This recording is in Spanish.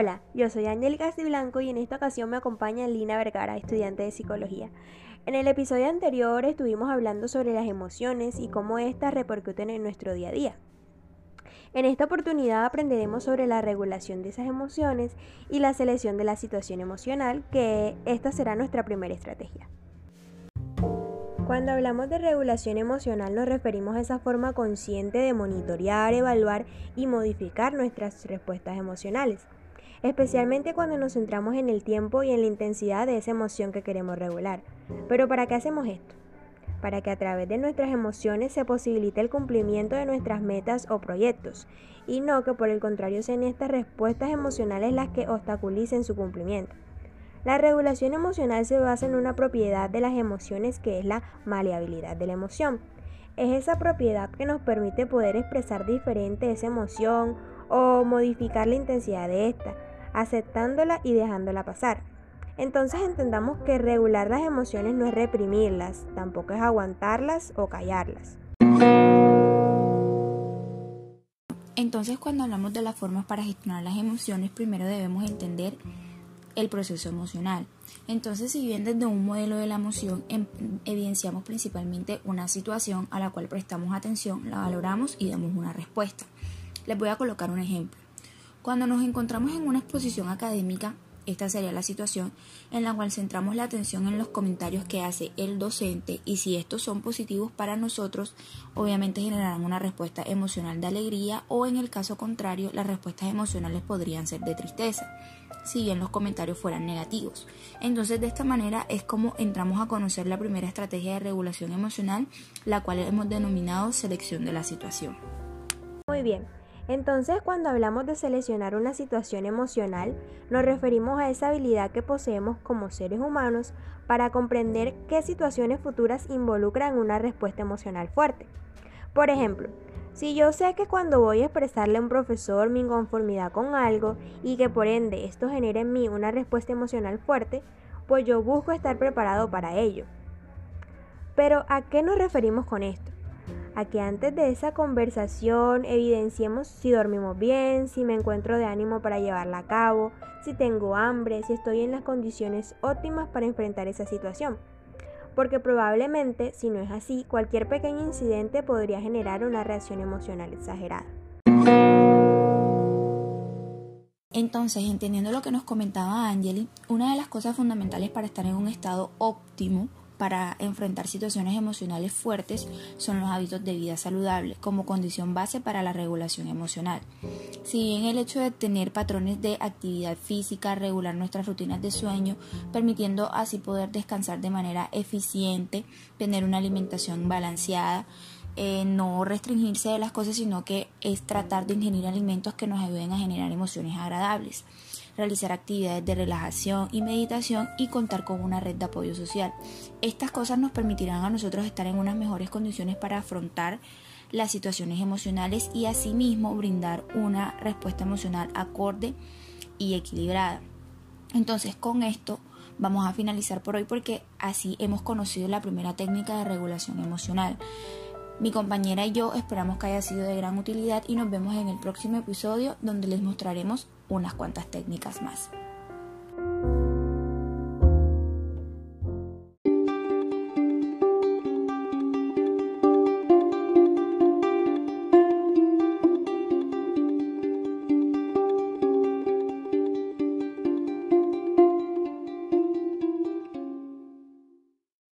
Hola, yo soy Ángel Blanco y en esta ocasión me acompaña Lina Vergara, estudiante de psicología. En el episodio anterior estuvimos hablando sobre las emociones y cómo éstas repercuten en nuestro día a día. En esta oportunidad aprenderemos sobre la regulación de esas emociones y la selección de la situación emocional, que esta será nuestra primera estrategia. Cuando hablamos de regulación emocional nos referimos a esa forma consciente de monitorear, evaluar y modificar nuestras respuestas emocionales especialmente cuando nos centramos en el tiempo y en la intensidad de esa emoción que queremos regular. Pero ¿para qué hacemos esto? Para que a través de nuestras emociones se posibilite el cumplimiento de nuestras metas o proyectos, y no que por el contrario sean estas respuestas emocionales las que obstaculicen su cumplimiento. La regulación emocional se basa en una propiedad de las emociones que es la maleabilidad de la emoción. Es esa propiedad que nos permite poder expresar diferente esa emoción o modificar la intensidad de esta, aceptándola y dejándola pasar. Entonces entendamos que regular las emociones no es reprimirlas, tampoco es aguantarlas o callarlas. Entonces cuando hablamos de las formas para gestionar las emociones, primero debemos entender el proceso emocional. Entonces, si bien desde un modelo de la emoción em, evidenciamos principalmente una situación a la cual prestamos atención, la valoramos y damos una respuesta. Les voy a colocar un ejemplo. Cuando nos encontramos en una exposición académica, esta sería la situación en la cual centramos la atención en los comentarios que hace el docente y si estos son positivos para nosotros, obviamente generarán una respuesta emocional de alegría o en el caso contrario, las respuestas emocionales podrían ser de tristeza, si bien los comentarios fueran negativos. Entonces, de esta manera es como entramos a conocer la primera estrategia de regulación emocional, la cual hemos denominado selección de la situación. Muy bien, entonces, cuando hablamos de seleccionar una situación emocional, nos referimos a esa habilidad que poseemos como seres humanos para comprender qué situaciones futuras involucran una respuesta emocional fuerte. Por ejemplo, si yo sé que cuando voy a expresarle a un profesor mi inconformidad con algo y que por ende esto genera en mí una respuesta emocional fuerte, pues yo busco estar preparado para ello. Pero ¿a qué nos referimos con esto? A que antes de esa conversación evidenciemos si dormimos bien, si me encuentro de ánimo para llevarla a cabo, si tengo hambre, si estoy en las condiciones óptimas para enfrentar esa situación. Porque probablemente, si no es así, cualquier pequeño incidente podría generar una reacción emocional exagerada. Entonces, entendiendo lo que nos comentaba Angeli, una de las cosas fundamentales para estar en un estado óptimo para enfrentar situaciones emocionales fuertes son los hábitos de vida saludable como condición base para la regulación emocional. Si bien el hecho de tener patrones de actividad física, regular nuestras rutinas de sueño, permitiendo así poder descansar de manera eficiente, tener una alimentación balanceada, eh, no restringirse de las cosas, sino que es tratar de ingerir alimentos que nos ayuden a generar emociones agradables realizar actividades de relajación y meditación y contar con una red de apoyo social. Estas cosas nos permitirán a nosotros estar en unas mejores condiciones para afrontar las situaciones emocionales y asimismo brindar una respuesta emocional acorde y equilibrada. Entonces con esto vamos a finalizar por hoy porque así hemos conocido la primera técnica de regulación emocional. Mi compañera y yo esperamos que haya sido de gran utilidad y nos vemos en el próximo episodio donde les mostraremos unas cuantas técnicas más.